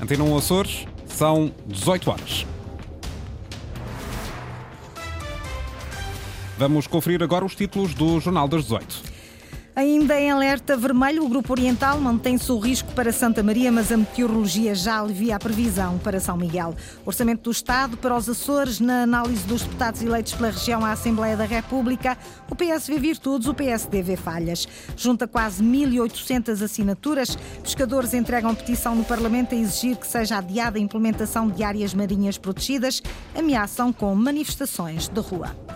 Antena 1 Açores, são 18 horas. Vamos conferir agora os títulos do Jornal das 18. Ainda em alerta vermelho, o Grupo Oriental mantém-se o risco para Santa Maria, mas a meteorologia já alivia a previsão para São Miguel. Orçamento do Estado para os Açores, na análise dos deputados eleitos pela região à Assembleia da República, o PS vê virtudes, o PSD vê falhas. Junta quase 1.800 assinaturas, pescadores entregam petição no Parlamento a exigir que seja adiada a implementação de áreas marinhas protegidas, ameaçam com manifestações de rua.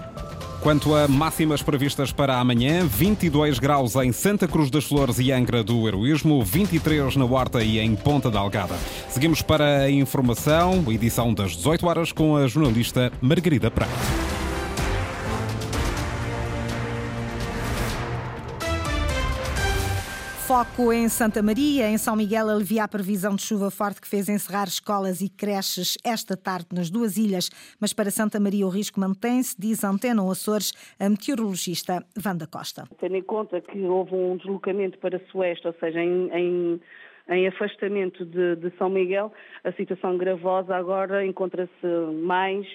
Quanto a máximas previstas para amanhã, 22 graus em Santa Cruz das Flores e Angra do Heroísmo, 23 na Horta e em Ponta da Algada. Seguimos para a informação, edição das 18 horas com a jornalista Margarida Praia. Foco em Santa Maria, em São Miguel, alivia a previsão de chuva forte que fez encerrar escolas e creches esta tarde nas duas ilhas. Mas para Santa Maria o risco mantém-se, diz Antena Açores, a meteorologista Wanda Costa. Tendo em conta que houve um deslocamento para Sueste, ou seja, em, em em afastamento de, de, São Miguel, a situação gravosa agora encontra-se mais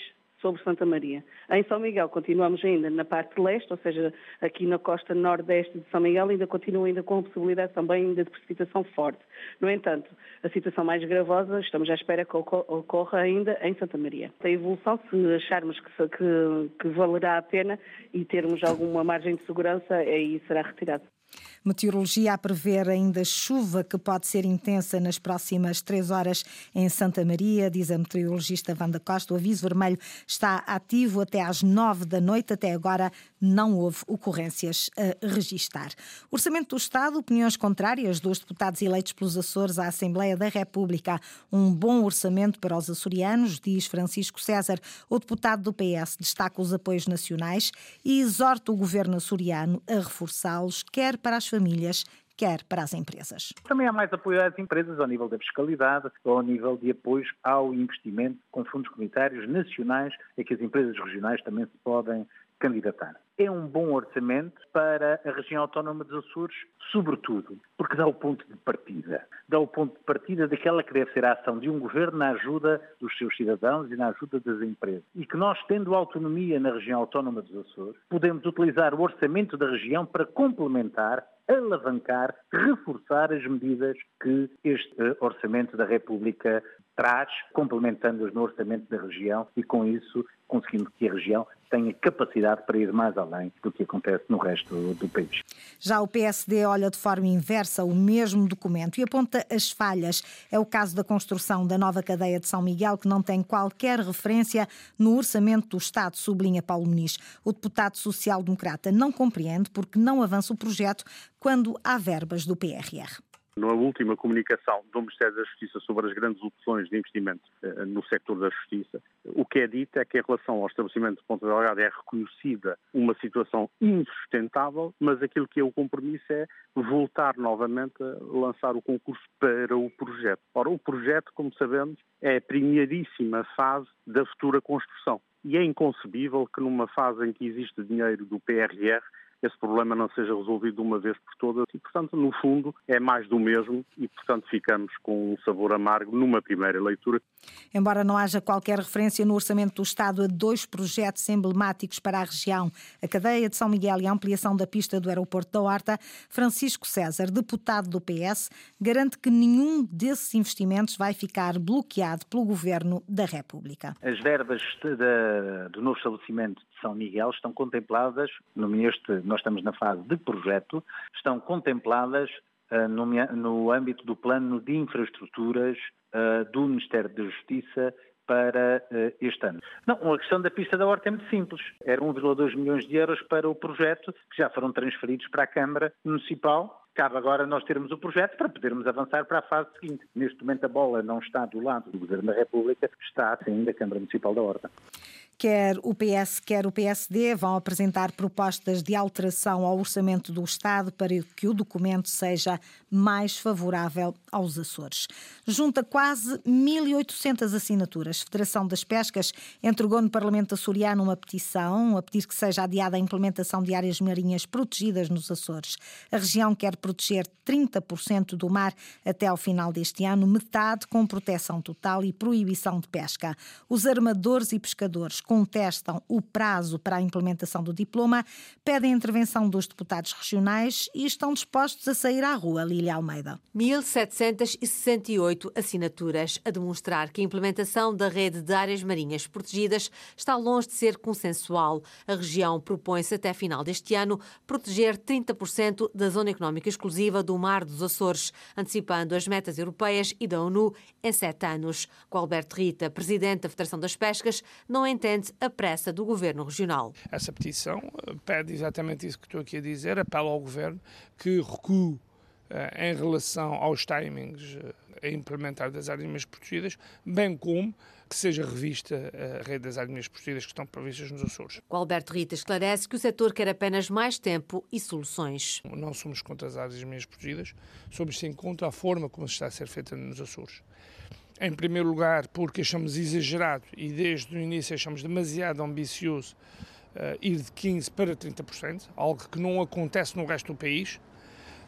sobre Santa Maria. Em São Miguel continuamos ainda na parte leste, ou seja, aqui na costa nordeste de São Miguel ainda continua ainda com a possibilidade também de precipitação forte. No entanto, a situação mais gravosa estamos à espera que ocorra ainda em Santa Maria. A evolução, se acharmos que, que, que valerá a pena e termos alguma margem de segurança, aí será retirado. Meteorologia a prever ainda chuva que pode ser intensa nas próximas três horas em Santa Maria, diz a meteorologista Wanda Costa. O aviso vermelho está ativo até às nove da noite. Até agora não houve ocorrências a registar. Orçamento do Estado, opiniões contrárias dos deputados eleitos pelos Açores à Assembleia da República. Um bom orçamento para os açorianos, diz Francisco César. O deputado do PS destaca os apoios nacionais e exorta o governo açoriano a reforçá-los, quer para as famílias, quer para as empresas. Também há mais apoio às empresas ao nível da fiscalidade ao nível de apoios ao investimento com fundos comunitários nacionais, é que as empresas regionais também se podem candidatar. É um bom orçamento para a região autónoma dos Açores, sobretudo porque dá o ponto de partida. Dá o ponto de partida daquela que deve ser a ação de um governo na ajuda dos seus cidadãos e na ajuda das empresas. E que nós, tendo autonomia na região autónoma dos Açores, podemos utilizar o orçamento da região para complementar alavancar, reforçar as medidas que este eh, Orçamento da República traz, complementando-as no Orçamento da região e, com isso, conseguindo que a região tenha capacidade para ir mais além do que acontece no resto do país. Já o PSD olha de forma inversa o mesmo documento e aponta as falhas. É o caso da construção da nova cadeia de São Miguel, que não tem qualquer referência no orçamento do Estado, sublinha Paulo Muniz. O deputado social-democrata não compreende porque não avança o projeto quando há verbas do PRR. Na última comunicação do Ministério da Justiça sobre as grandes opções de investimento eh, no sector da justiça, o que é dito é que em relação ao estabelecimento de Ponta Delgada é reconhecida uma situação insustentável, mas aquilo que é o compromisso é voltar novamente a lançar o concurso para o projeto. Ora, o projeto, como sabemos, é a primeiríssima fase da futura construção. E é inconcebível que numa fase em que existe dinheiro do PRR esse problema não seja resolvido de uma vez por todas e, portanto, no fundo, é mais do mesmo e, portanto, ficamos com um sabor amargo numa primeira leitura. Embora não haja qualquer referência no Orçamento do Estado a dois projetos emblemáticos para a região, a cadeia de São Miguel e a ampliação da pista do aeroporto da Horta, Francisco César, deputado do PS, garante que nenhum desses investimentos vai ficar bloqueado pelo Governo da República. As verbas de, do novo estabelecimento de São Miguel estão contempladas neste nós estamos na fase de projeto, estão contempladas uh, no, no, âmbito do plano de infraestruturas uh, do Ministério da Justiça para uh, este ano. Não, a questão da pista da Horta é muito simples. Era 1,2 milhões de euros para o projeto, que já foram transferidos para a Câmara Municipal. Cabe agora nós termos o projeto para podermos avançar para a fase seguinte. Neste momento a bola não está do lado do Governo da República, está ainda a Câmara Municipal da Horta. Quer o PS, quer o PSD vão apresentar propostas de alteração ao orçamento do Estado para que o documento seja mais favorável aos Açores. Junta quase 1.800 assinaturas. A Federação das Pescas entregou no Parlamento açoriano uma petição a pedir que seja adiada a implementação de áreas marinhas protegidas nos Açores. A região quer proteger 30% do mar até ao final deste ano, metade com proteção total e proibição de pesca. Os armadores e pescadores contestam o prazo para a implementação do diploma, pedem a intervenção dos deputados regionais e estão dispostos a sair à rua, Lília Almeida. 1.768 assinaturas a demonstrar que a implementação da rede de áreas marinhas protegidas está longe de ser consensual. A região propõe-se até final deste ano proteger 30% da zona económica exclusiva do Mar dos Açores, antecipando as metas europeias e da ONU em sete anos. Alberto Rita, presidente da Federação das Pescas, não entende a pressa do governo regional. Essa petição eh, pede exatamente isso que estou aqui a dizer, apela ao governo que recue em relação aos timings eh, a implementar das áreas protegidas, bem como que seja revista a rede das áreas protegidas que estão previstas nos Açores. O Alberto Rita esclarece que o setor quer apenas mais tempo e soluções. Não somos contra as áreas protegidas, somos sim contra a forma como está a ser feita nos Açores. Em primeiro lugar, porque achamos exagerado e desde o início achamos demasiado ambicioso uh, ir de 15% para 30%, algo que não acontece no resto do país.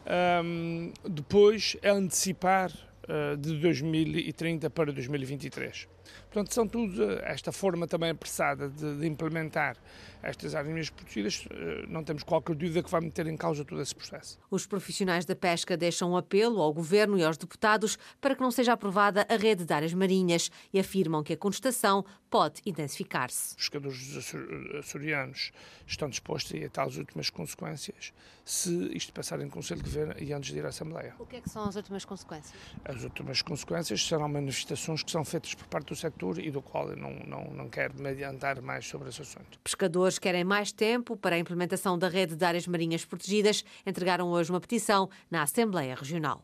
Um, depois é antecipar uh, de 2030 para 2023. Portanto, são tudo eh, esta forma também apressada de, de implementar estas áreas protegidas, eh, não temos qualquer dúvida que vai meter em causa todo esse processo. Os profissionais da pesca deixam um apelo ao Governo e aos deputados para que não seja aprovada a rede de áreas marinhas e afirmam que a contestação pode intensificar-se. Os pescadores açorianos estão dispostos a ir até às últimas consequências se isto passar em Conselho de Governo e antes de ir à Assembleia. O que é que são as últimas consequências? As últimas consequências serão manifestações que são feitas por parte do setor e do qual eu não, não, não quero me adiantar mais sobre esse assunto. Pescadores querem mais tempo para a implementação da rede de áreas marinhas protegidas. Entregaram hoje uma petição na Assembleia Regional.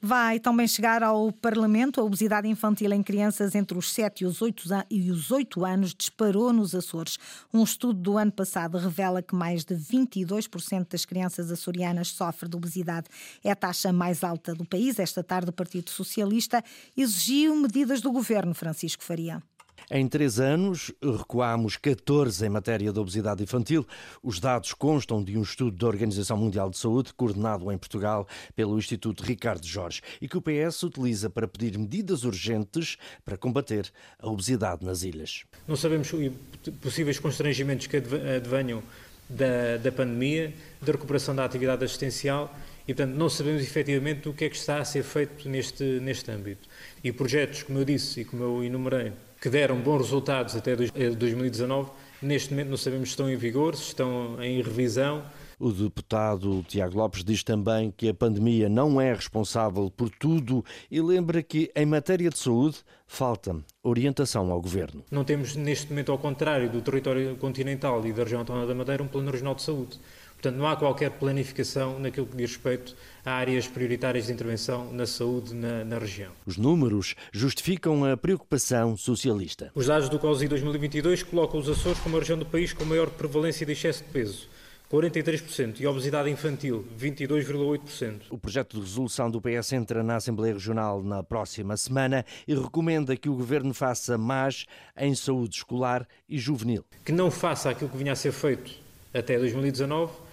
Vai também chegar ao Parlamento a obesidade infantil em crianças entre os 7 e os 8, e os 8 anos disparou nos Açores. Um estudo do ano passado revela que mais de 22% das crianças açorianas sofrem de obesidade. É a taxa mais alta do país. Esta tarde, o Partido Socialista exigiu medidas do governo Francisco Faria. Em três anos, recuámos 14 em matéria de obesidade infantil. Os dados constam de um estudo da Organização Mundial de Saúde, coordenado em Portugal pelo Instituto Ricardo Jorge, e que o PS utiliza para pedir medidas urgentes para combater a obesidade nas ilhas. Não sabemos possíveis constrangimentos que advenham da, da pandemia, da recuperação da atividade assistencial e, portanto, não sabemos efetivamente o que é que está a ser feito neste, neste âmbito. E projetos, como eu disse e como eu enumerei, que deram bons resultados até 2019, eh, neste momento não sabemos se estão em vigor, se estão em revisão. O deputado Tiago Lopes diz também que a pandemia não é responsável por tudo e lembra que, em matéria de saúde, falta orientação ao governo. Não temos, neste momento, ao contrário do território continental e da região autónoma da Madeira, um plano regional de saúde. Portanto, não há qualquer planificação naquilo que diz respeito a áreas prioritárias de intervenção na saúde na, na, região. Os números justificam a preocupação socialista. Os dados do COSI 2022 colocam os Açores como a região do país com maior prevalência de excesso de peso. 43% e obesidade infantil, 22,8%. O projeto de resolução do PS entra na Assembleia Regional na próxima semana e recomenda que o governo faça mais em saúde escolar e juvenil. Que não faça aquilo que vinha a ser feito até 2019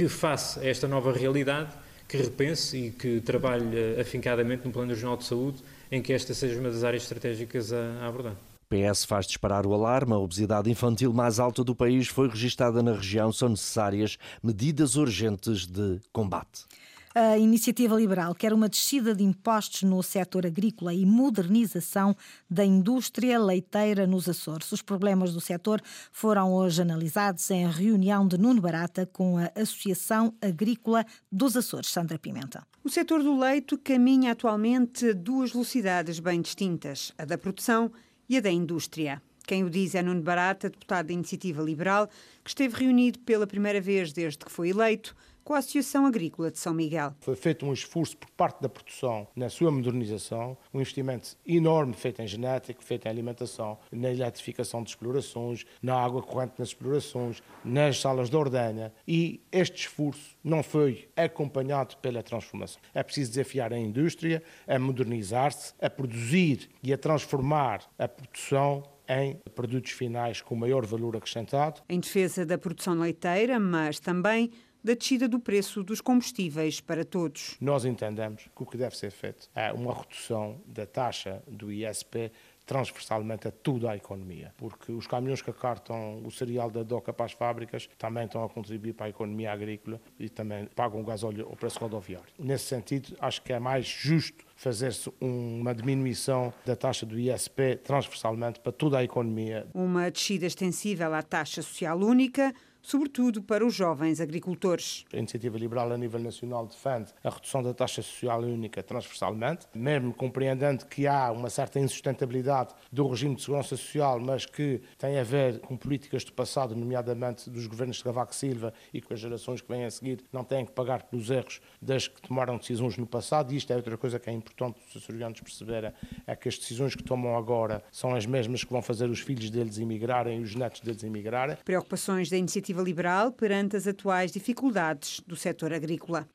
que, face a esta nova realidade, que repense e que trabalhe afincadamente no Plano Regional de Saúde, em que esta seja uma das áreas estratégicas a, abordar. O PS faz disparar o alarme. A obesidade infantil mais alta do país foi registada na região. São necessárias medidas urgentes de combate. A iniciativa liberal quer uma descida de impostos no setor agrícola e modernização da indústria leiteira nos Açores. Os problemas do setor foram hoje analisados em reunião de Nuno Barata com a Associação Agrícola dos Açores. Sandra Pimenta. O setor do leite caminha atualmente a duas velocidades bem distintas, a da produção e a da indústria. Quem o diz é Nuno Barata, deputado da Iniciativa Liberal, que esteve reunido pela primeira vez desde que foi eleito com a Associação Agrícola de São Miguel. Foi feito um esforço por parte da produção na sua modernização, um investimento enorme feito em genética, feito em alimentação, na eletrificação de explorações, na água corrente nas explorações, nas salas de ordenha e este esforço não foi acompanhado pela transformação. É preciso desafiar a indústria a modernizar-se, a produzir e a transformar a produção em produtos finais com maior valor acrescentado. Em defesa da produção leiteira, mas também da descida do preço dos combustíveis para todos. Nós entendemos que o que deve ser feito é uma redução da taxa do ISP transversalmente a toda a economia, porque os caminhões que acartam o cereal da DOCA para as fábricas também estão a contribuir para a economia agrícola e também pagam o gasóleo ao preço rodoviário. Nesse sentido, acho que é mais justo fazer-se uma diminuição da taxa do ISP transversalmente para toda a economia. Uma descida extensível à taxa social única, sobretudo para os jovens agricultores. A Iniciativa Liberal a nível nacional defende a redução da taxa social única transversalmente, mesmo compreendendo que há uma certa insustentabilidade do regime de segurança social, mas que tem a ver com políticas do passado, nomeadamente dos governos de Cavaco Silva e que as gerações que vêm a seguir não têm que pagar pelos erros das que tomaram decisões no passado. E isto é outra coisa que é importante os açorianos perceberem, é que as decisões que tomam agora são as mesmas que vão fazer os filhos deles emigrarem e os netos deles emigrarem. Preocupações da Iniciativa Iniciativa Liberal perante as atuais dificuldades do setor agrícola.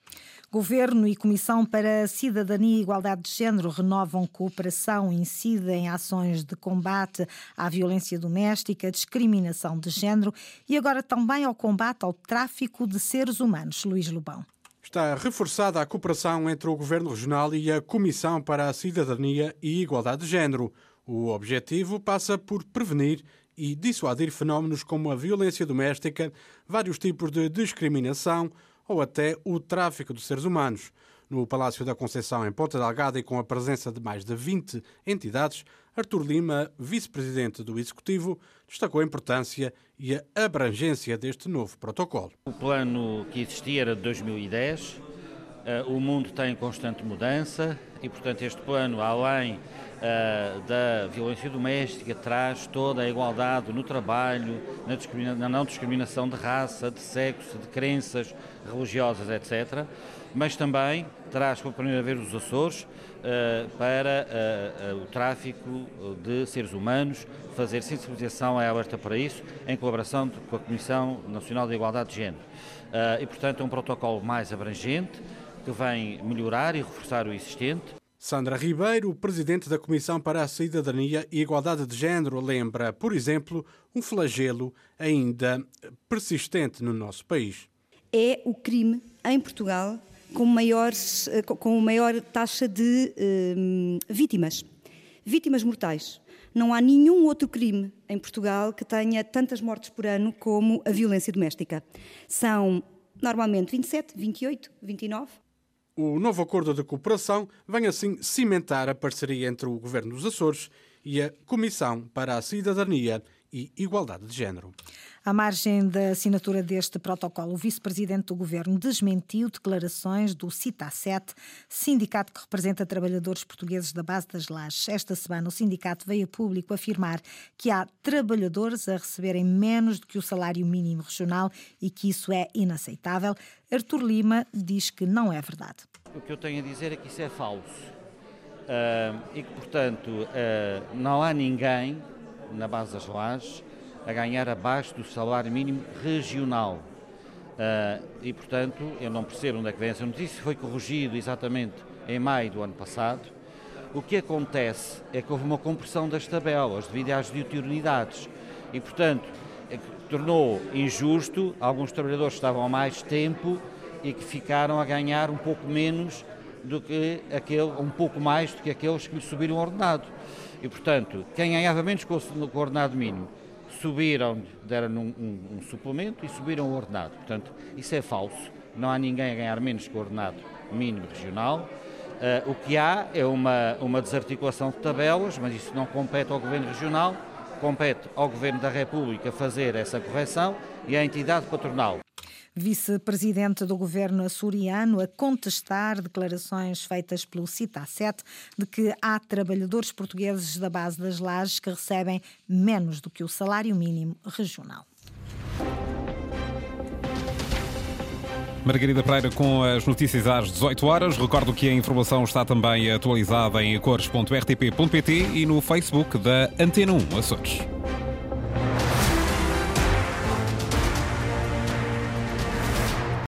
Governo e Comissão para a Cidadania e Igualdade de Género renovam cooperação e incidem em ações de combate à violência doméstica, discriminação de género e agora também ao combate ao tráfico de seres humanos. Luís Lobão. Está reforçada a cooperação entre o Governo Regional e a Comissão para a Cidadania e Igualdade de Género. O objetivo passa por prevenir e dissuadir fenómenos como a violência doméstica, vários tipos de discriminação ou até o tráfico de seres humanos. No Palácio da Conceição, em Ponta Delgada, e com a presença de mais de 20 entidades, Artur Lima, vice-presidente do Executivo, destacou a importância e a abrangência deste novo protocolo. O plano que existia era de 2010, eh, o mundo está em constante mudança e, portanto, este plano, além uh, da violência doméstica, traz toda a igualdade no trabalho, na, na não discriminação de raça, de sexo, de crenças religiosas, etc. Mas também traz pela primeira vez os Açores uh, para uh, o tráfico de seres humanos, fazer sensibilização é alerta para isso, em colaboração com a Comissão Nacional de Igualdade de Género. e, portanto, é um protocolo mais abrangente que vem melhorar e reforçar o existente. Sandra Ribeiro, presidente da Comissão para a Cidadania e Igualdade de Género, lembra, por exemplo, um flagelo ainda persistente no nosso país. É o crime em Portugal com, maior, com maior taxa de uh, vítimas. Vítimas mortais. Não há nenhum outro crime em Portugal que tenha tantas mortes por ano como a violência doméstica. São normalmente 27, 28, 29. O novo acordo de cooperação vem assim cimentar a parceria entre o Governo dos Açores e a Comissão para a Cidadania e Igualdade de Género. À margem da assinatura deste protocolo, o vice-presidente do governo desmentiu declarações do CITA7, sindicato que representa trabalhadores portugueses da base das lajes. Esta semana, o sindicato veio a público afirmar que há trabalhadores a receberem menos do que o salário mínimo regional e que isso é inaceitável. Artur Lima diz que não é verdade. O que eu tenho a dizer é que isso é falso. Uh, e que, portanto, uh, não há ninguém na base das lajes a ganhar abaixo do salário mínimo regional. Uh, e, portanto, eu não percebo onde é que vem essa notícia, foi corrigido exatamente em maio do ano passado. O que acontece é que houve uma compressão das tabelas devido às diuturnidades e, portanto, é tornou injusto alguns trabalhadores que estavam há mais tempo e que ficaram a ganhar um pouco menos do que aquele, um pouco mais do que aqueles que lhe subiram o ordenado. E, portanto, quem ganhava menos com o ordenado mínimo subiram, deram um, um, um, suplemento e subiram o ordenado. Portanto, isso é falso. Não há ninguém a ganhar menos que o ordenado mínimo regional. Uh, o que há é uma, uma desarticulação de tabelas, mas isso não compete ao Governo Regional, compete ao Governo da República fazer essa correção e à entidade patronal vice-presidente do governo açoriano, a contestar declarações feitas pelo CITA7 de que há trabalhadores portugueses da base das lajes que recebem menos do que o salário mínimo regional. Margarida Pereira com as notícias às 18 horas. Recordo que a informação está também atualizada em cores.rtp.pt e no Facebook da Antena 1 Açores.